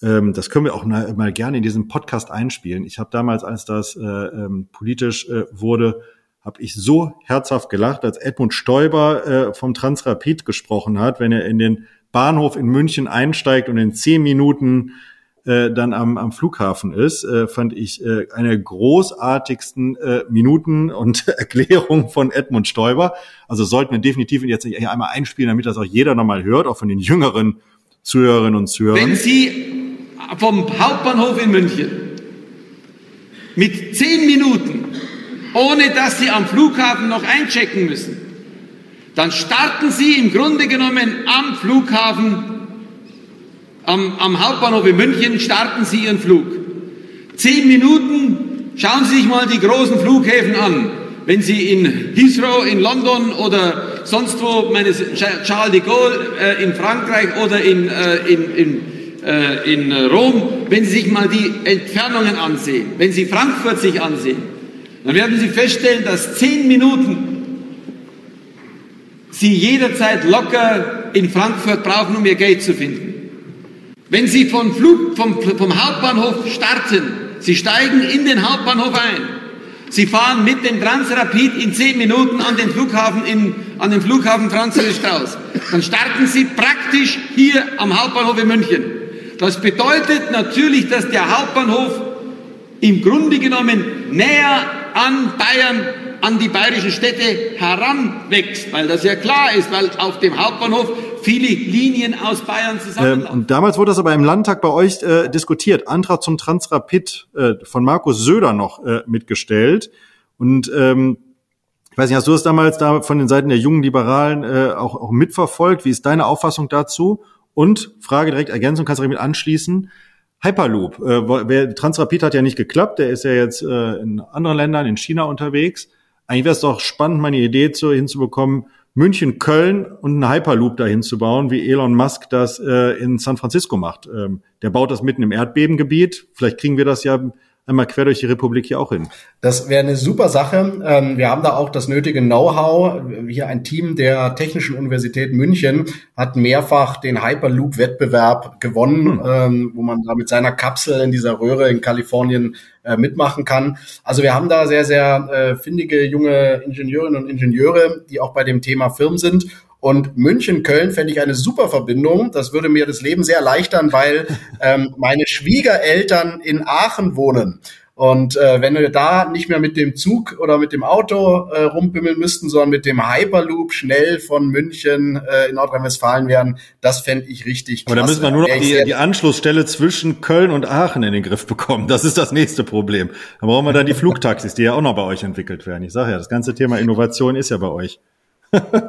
Ähm, das können wir auch mal, mal gerne in diesem Podcast einspielen. Ich habe damals, als das äh, ähm, politisch äh, wurde, habe ich so herzhaft gelacht, als Edmund Stoiber äh, vom Transrapid gesprochen hat, wenn er in den Bahnhof in München einsteigt und in zehn Minuten äh, dann am, am Flughafen ist, äh, fand ich äh, eine großartigsten äh, Minuten und Erklärung von Edmund Stoiber. Also sollten wir definitiv jetzt hier einmal einspielen, damit das auch jeder nochmal hört, auch von den jüngeren Zuhörerinnen und Zuhörern. Wenn Sie vom Hauptbahnhof in München mit zehn Minuten, ohne dass Sie am Flughafen noch einchecken müssen, dann starten Sie im Grunde genommen am Flughafen, am, am Hauptbahnhof in München, starten Sie Ihren Flug. Zehn Minuten, schauen Sie sich mal die großen Flughäfen an. Wenn Sie in Heathrow in London oder sonst wo, meine Charles de Gaulle äh, in Frankreich oder in, äh, in, in äh, in Rom, wenn Sie sich mal die Entfernungen ansehen, wenn Sie Frankfurt sich ansehen, dann werden Sie feststellen, dass zehn Minuten Sie jederzeit locker in Frankfurt brauchen, um Ihr Geld zu finden. Wenn Sie vom, Flug, vom, vom Hauptbahnhof starten, Sie steigen in den Hauptbahnhof ein, Sie fahren mit dem Transrapid in zehn Minuten an den Flughafen, in, an den Flughafen Franz Strauß. Dann starten Sie praktisch hier am Hauptbahnhof in München. Das bedeutet natürlich, dass der Hauptbahnhof im Grunde genommen näher an Bayern, an die bayerischen Städte heranwächst, weil das ja klar ist, weil auf dem Hauptbahnhof viele Linien aus Bayern zusammenlaufen. Ähm, und damals wurde das aber im Landtag bei euch äh, diskutiert. Antrag zum Transrapid äh, von Markus Söder noch äh, mitgestellt. Und ähm, ich weiß nicht, hast du das damals da von den Seiten der jungen Liberalen äh, auch, auch mitverfolgt? Wie ist deine Auffassung dazu? Und Frage direkt Ergänzung, kannst du damit anschließen. Hyperloop. Äh, Transrapid hat ja nicht geklappt, der ist ja jetzt äh, in anderen Ländern, in China unterwegs. Eigentlich wäre es doch spannend, meine Idee zu, hinzubekommen, München, Köln und einen Hyperloop dahin zu bauen, wie Elon Musk das äh, in San Francisco macht. Ähm, der baut das mitten im Erdbebengebiet. Vielleicht kriegen wir das ja einmal quer durch die Republik hier auch hin. Das wäre eine super Sache. Ähm, wir haben da auch das nötige Know-how. Hier ein Team der Technischen Universität München hat mehrfach den Hyperloop-Wettbewerb gewonnen, hm. wo man da mit seiner Kapsel in dieser Röhre in Kalifornien äh, mitmachen kann. Also wir haben da sehr, sehr äh, findige junge Ingenieurinnen und Ingenieure, die auch bei dem Thema Firmen sind. Und München-Köln fände ich eine super Verbindung. Das würde mir das Leben sehr erleichtern, weil ähm, meine Schwiegereltern in Aachen wohnen. Und äh, wenn wir da nicht mehr mit dem Zug oder mit dem Auto äh, rumbimmeln müssten, sondern mit dem Hyperloop schnell von München äh, in Nordrhein-Westfalen wären, das fände ich richtig Aber da müssen wir nur noch die, die Anschlussstelle zwischen Köln und Aachen in den Griff bekommen. Das ist das nächste Problem. Da brauchen wir dann die Flugtaxis, die ja auch noch bei euch entwickelt werden. Ich sage ja, das ganze Thema Innovation ist ja bei euch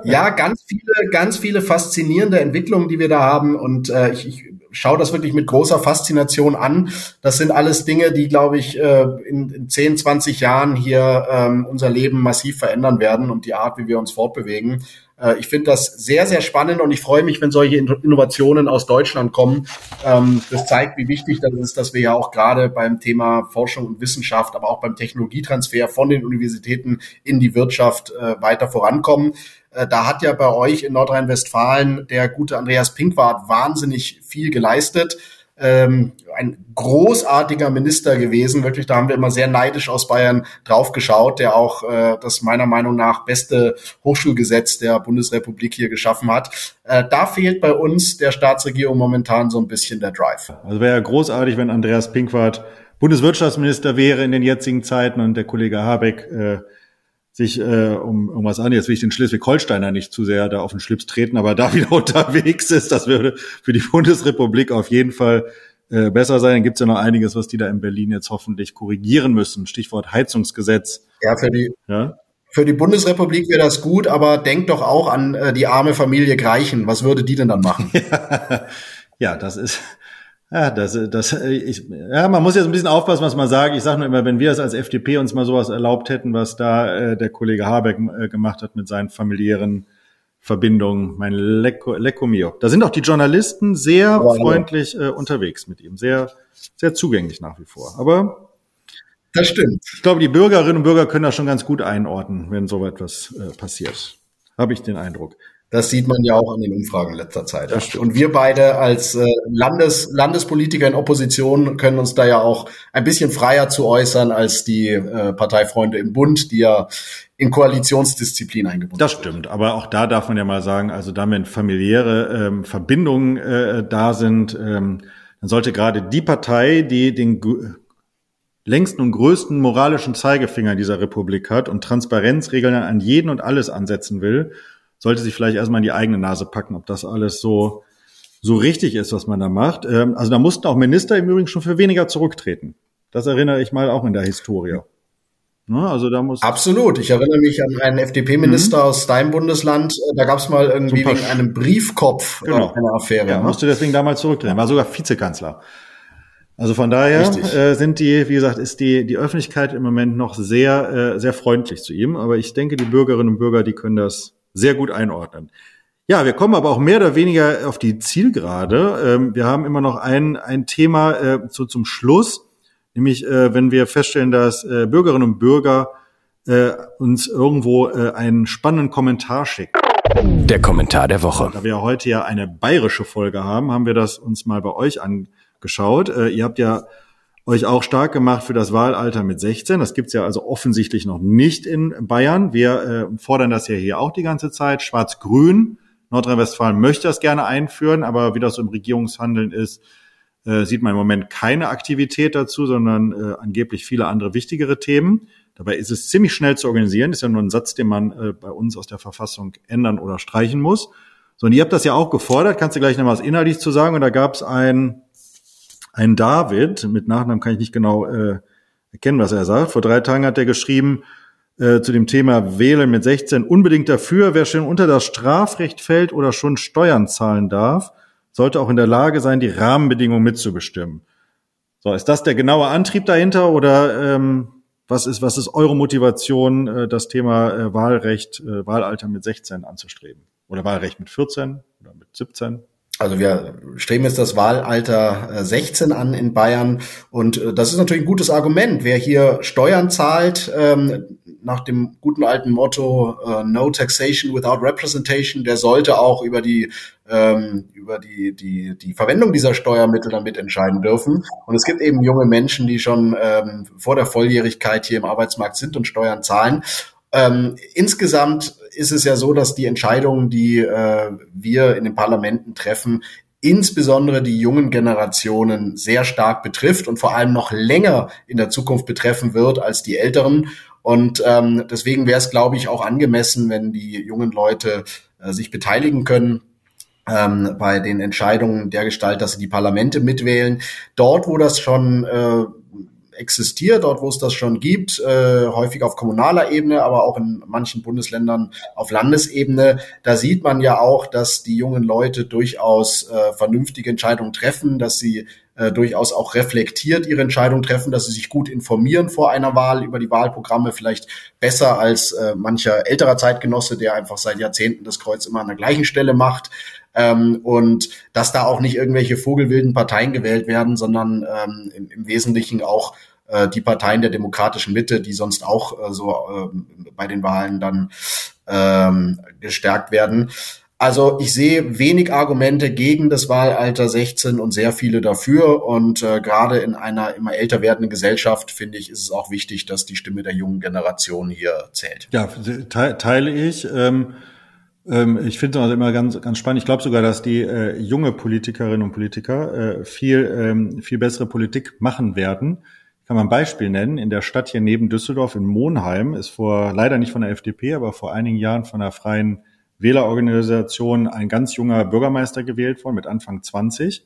ja, ganz viele, ganz viele faszinierende Entwicklungen, die wir da haben. Und äh, ich, ich schaue das wirklich mit großer Faszination an. Das sind alles Dinge, die, glaube ich, äh, in, in 10, 20 Jahren hier ähm, unser Leben massiv verändern werden und die Art, wie wir uns fortbewegen. Äh, ich finde das sehr, sehr spannend und ich freue mich, wenn solche Innovationen aus Deutschland kommen. Ähm, das zeigt, wie wichtig das ist, dass wir ja auch gerade beim Thema Forschung und Wissenschaft, aber auch beim Technologietransfer von den Universitäten in die Wirtschaft äh, weiter vorankommen. Äh, da hat ja bei euch in Nordrhein-Westfalen der gute Andreas Pinkwart wahnsinnig viel geleistet ähm, ein großartiger Minister gewesen. Wirklich, da haben wir immer sehr neidisch aus Bayern draufgeschaut, der auch äh, das meiner Meinung nach beste Hochschulgesetz der Bundesrepublik hier geschaffen hat. Äh, da fehlt bei uns der Staatsregierung momentan so ein bisschen der Drive. Also wäre ja großartig, wenn Andreas Pinkwart Bundeswirtschaftsminister wäre in den jetzigen Zeiten und der Kollege Habeck äh, sich äh, um irgendwas an. Jetzt will ich den Schleswig-Holsteiner nicht zu sehr da auf den Schlips treten, aber da wieder unterwegs ist, das würde für die Bundesrepublik auf jeden Fall äh, besser sein. Dann gibt's ja noch einiges, was die da in Berlin jetzt hoffentlich korrigieren müssen. Stichwort Heizungsgesetz. Ja, für die, ja? Für die Bundesrepublik wäre das gut, aber denkt doch auch an äh, die arme Familie Greichen. Was würde die denn dann machen? ja, das ist ja, das, das, ich, ja, man muss jetzt ein bisschen aufpassen, was man sagt. Ich sage nur immer, wenn wir es als FDP uns mal sowas erlaubt hätten, was da äh, der Kollege Habeck äh, gemacht hat mit seinen familiären Verbindungen, mein Lecco, Lecco mio. Da sind auch die Journalisten sehr oh, freundlich äh, unterwegs mit ihm, sehr, sehr zugänglich nach wie vor. Aber das stimmt. Ich glaube, die Bürgerinnen und Bürger können das schon ganz gut einordnen, wenn so etwas äh, passiert. Habe ich den Eindruck. Das sieht man ja auch an den Umfragen in letzter Zeit. Und wir beide als äh, Landes, Landespolitiker in Opposition können uns da ja auch ein bisschen freier zu äußern als die äh, Parteifreunde im Bund, die ja in Koalitionsdisziplin eingebunden Das stimmt, aber auch da darf man ja mal sagen, also da wenn familiäre ähm, Verbindungen äh, da sind, ähm, dann sollte gerade die Partei, die den längsten und größten moralischen Zeigefinger dieser Republik hat und Transparenzregeln an jeden und alles ansetzen will, sollte sich vielleicht erstmal in die eigene Nase packen, ob das alles so, so richtig ist, was man da macht. Ähm, also da mussten auch Minister im Übrigen schon für weniger zurücktreten. Das erinnere ich mal auch in der Historie. Ne, also da muss Absolut. Ich erinnere mich an einen FDP-Minister mhm. aus deinem Bundesland. Äh, da gab es mal irgendwie so wegen einem Briefkopf äh, genau. eine Affäre. Ja, ne? musste deswegen damals zurücktreten. War sogar Vizekanzler. Also von daher äh, sind die, wie gesagt, ist die die Öffentlichkeit im Moment noch sehr äh, sehr freundlich zu ihm. Aber ich denke, die Bürgerinnen und Bürger, die können das sehr gut einordnen. Ja, wir kommen aber auch mehr oder weniger auf die Zielgerade. Ähm, wir haben immer noch ein, ein Thema äh, zu, zum Schluss, nämlich äh, wenn wir feststellen, dass äh, Bürgerinnen und Bürger äh, uns irgendwo äh, einen spannenden Kommentar schicken. Der Kommentar der Woche. Da wir heute ja eine bayerische Folge haben, haben wir das uns mal bei euch angeschaut. Äh, ihr habt ja euch auch stark gemacht für das Wahlalter mit 16. Das gibt's ja also offensichtlich noch nicht in Bayern. Wir äh, fordern das ja hier auch die ganze Zeit. Schwarz-Grün. Nordrhein-Westfalen möchte das gerne einführen, aber wie das so im Regierungshandeln ist, äh, sieht man im Moment keine Aktivität dazu, sondern äh, angeblich viele andere wichtigere Themen. Dabei ist es ziemlich schnell zu organisieren. ist ja nur ein Satz, den man äh, bei uns aus der Verfassung ändern oder streichen muss. So, und ihr habt das ja auch gefordert. Kannst du gleich noch was inhaltlich zu sagen? Und da gab es ein ein David, mit Nachnamen kann ich nicht genau äh, erkennen, was er sagt. Vor drei Tagen hat er geschrieben äh, zu dem Thema Wählen mit 16 unbedingt dafür, wer schon unter das Strafrecht fällt oder schon Steuern zahlen darf, sollte auch in der Lage sein, die Rahmenbedingungen mitzubestimmen. So, ist das der genaue Antrieb dahinter oder ähm, was ist, was ist eure Motivation, äh, das Thema äh, Wahlrecht, äh, Wahlalter mit 16 anzustreben? Oder Wahlrecht mit 14 oder mit 17? Also wir streben jetzt das Wahlalter 16 an in Bayern und das ist natürlich ein gutes Argument. Wer hier Steuern zahlt, ähm, nach dem guten alten Motto uh, No Taxation without Representation, der sollte auch über die ähm, über die die die Verwendung dieser Steuermittel damit entscheiden dürfen. Und es gibt eben junge Menschen, die schon ähm, vor der Volljährigkeit hier im Arbeitsmarkt sind und Steuern zahlen. Ähm, insgesamt ist es ja so, dass die Entscheidungen, die äh, wir in den Parlamenten treffen, insbesondere die jungen Generationen sehr stark betrifft und vor allem noch länger in der Zukunft betreffen wird als die älteren. Und ähm, deswegen wäre es, glaube ich, auch angemessen, wenn die jungen Leute äh, sich beteiligen können ähm, bei den Entscheidungen der Gestalt, dass sie die Parlamente mitwählen. Dort, wo das schon äh, existiert, dort wo es das schon gibt, äh, häufig auf kommunaler Ebene, aber auch in manchen Bundesländern auf Landesebene. Da sieht man ja auch, dass die jungen Leute durchaus äh, vernünftige Entscheidungen treffen, dass sie äh, durchaus auch reflektiert ihre Entscheidung treffen, dass sie sich gut informieren vor einer Wahl über die Wahlprogramme, vielleicht besser als äh, mancher älterer Zeitgenosse, der einfach seit Jahrzehnten das Kreuz immer an der gleichen Stelle macht. Ähm, und dass da auch nicht irgendwelche vogelwilden Parteien gewählt werden, sondern ähm, im, im, Wesentlichen auch äh, die Parteien der demokratischen Mitte, die sonst auch äh, so äh, bei den Wahlen dann ähm, gestärkt werden. Also ich sehe wenig Argumente gegen das Wahlalter 16 und sehr viele dafür. Und äh, gerade in einer immer älter werdenden Gesellschaft, finde ich, ist es auch wichtig, dass die Stimme der jungen Generation hier zählt. Ja, te teile ich. Ähm, ich finde es immer ganz, ganz spannend. Ich glaube sogar, dass die äh, junge Politikerinnen und Politiker äh, viel, ähm, viel bessere Politik machen werden. Ich kann mal ein Beispiel nennen. In der Stadt hier neben Düsseldorf in Monheim ist vor, leider nicht von der FDP, aber vor einigen Jahren von der Freien Wählerorganisation ein ganz junger Bürgermeister gewählt worden mit Anfang 20.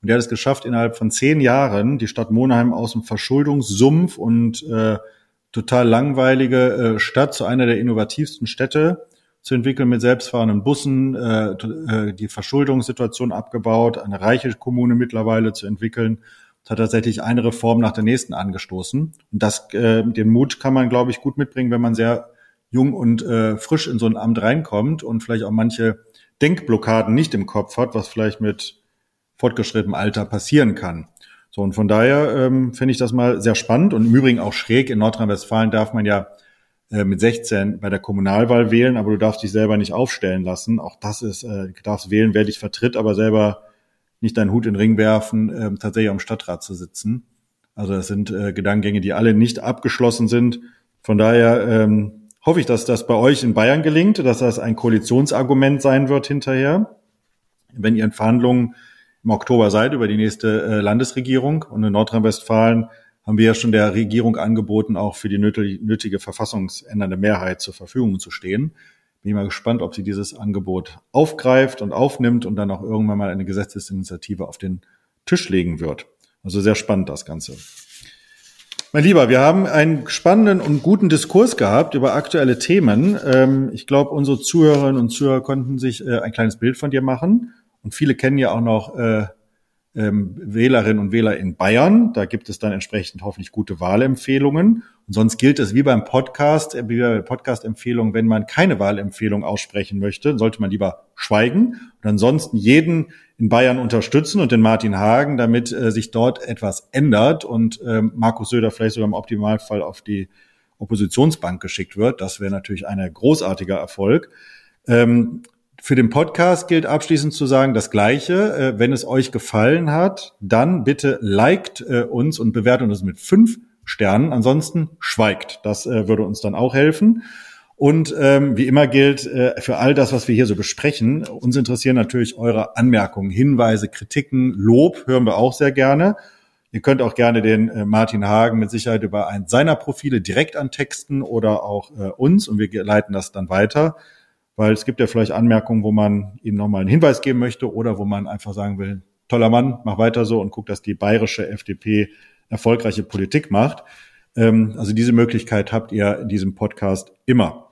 Und der hat es geschafft, innerhalb von zehn Jahren die Stadt Monheim aus dem Verschuldungssumpf und äh, total langweilige äh, Stadt zu einer der innovativsten Städte zu entwickeln mit selbstfahrenden Bussen, äh, äh die Verschuldungssituation abgebaut, eine reiche Kommune mittlerweile zu entwickeln. Das hat tatsächlich eine Reform nach der nächsten angestoßen. Und das, äh, den Mut kann man, glaube ich, gut mitbringen, wenn man sehr jung und äh, frisch in so ein Amt reinkommt und vielleicht auch manche Denkblockaden nicht im Kopf hat, was vielleicht mit fortgeschrittenem Alter passieren kann. So, und von daher ähm, finde ich das mal sehr spannend und im Übrigen auch schräg. In Nordrhein-Westfalen darf man ja mit 16 bei der Kommunalwahl wählen, aber du darfst dich selber nicht aufstellen lassen. Auch das ist, äh, du darfst wählen, wer dich vertritt, aber selber nicht deinen Hut in den Ring werfen, äh, tatsächlich am Stadtrat zu sitzen. Also das sind äh, Gedankengänge, die alle nicht abgeschlossen sind. Von daher ähm, hoffe ich, dass das bei euch in Bayern gelingt, dass das ein Koalitionsargument sein wird hinterher, wenn ihr in Verhandlungen im Oktober seid über die nächste äh, Landesregierung. Und in Nordrhein-Westfalen haben wir ja schon der Regierung angeboten, auch für die nötige verfassungsändernde Mehrheit zur Verfügung zu stehen. Bin ich mal gespannt, ob sie dieses Angebot aufgreift und aufnimmt und dann auch irgendwann mal eine Gesetzesinitiative auf den Tisch legen wird. Also sehr spannend das Ganze. Mein Lieber, wir haben einen spannenden und guten Diskurs gehabt über aktuelle Themen. Ähm, ich glaube, unsere Zuhörerinnen und Zuhörer konnten sich äh, ein kleines Bild von dir machen. Und viele kennen ja auch noch äh, ähm, Wählerinnen und Wähler in Bayern. Da gibt es dann entsprechend hoffentlich gute Wahlempfehlungen. Und sonst gilt es wie beim Podcast, äh, wie bei Podcast-Empfehlungen, wenn man keine Wahlempfehlung aussprechen möchte, sollte man lieber schweigen und ansonsten jeden in Bayern unterstützen und den Martin Hagen, damit äh, sich dort etwas ändert und äh, Markus Söder vielleicht sogar im Optimalfall auf die Oppositionsbank geschickt wird. Das wäre natürlich ein großartiger Erfolg. Ähm, für den Podcast gilt abschließend zu sagen das Gleiche. Äh, wenn es euch gefallen hat, dann bitte liked äh, uns und bewertet uns mit fünf Sternen. Ansonsten schweigt. Das äh, würde uns dann auch helfen. Und ähm, wie immer gilt, äh, für all das, was wir hier so besprechen, uns interessieren natürlich eure Anmerkungen, Hinweise, Kritiken, Lob hören wir auch sehr gerne. Ihr könnt auch gerne den äh, Martin Hagen mit Sicherheit über ein seiner Profile direkt antexten oder auch äh, uns und wir leiten das dann weiter weil es gibt ja vielleicht Anmerkungen, wo man ihm nochmal einen Hinweis geben möchte oder wo man einfach sagen will, toller Mann, mach weiter so und guck, dass die bayerische FDP erfolgreiche Politik macht. Ähm, also diese Möglichkeit habt ihr in diesem Podcast immer.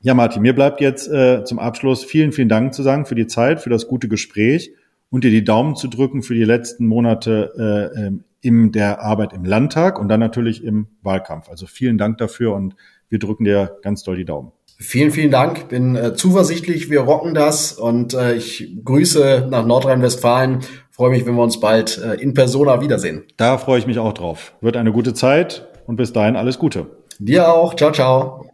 Ja, Martin, mir bleibt jetzt äh, zum Abschluss vielen, vielen Dank zu sagen für die Zeit, für das gute Gespräch und dir die Daumen zu drücken für die letzten Monate äh, ähm, in der Arbeit im Landtag und dann natürlich im Wahlkampf. Also vielen Dank dafür und wir drücken dir ganz doll die Daumen. Vielen, vielen Dank. Bin äh, zuversichtlich, wir rocken das und äh, ich grüße nach Nordrhein-Westfalen. Freue mich, wenn wir uns bald äh, in Persona wiedersehen. Da freue ich mich auch drauf. Wird eine gute Zeit und bis dahin alles Gute. Dir auch. Ciao, ciao.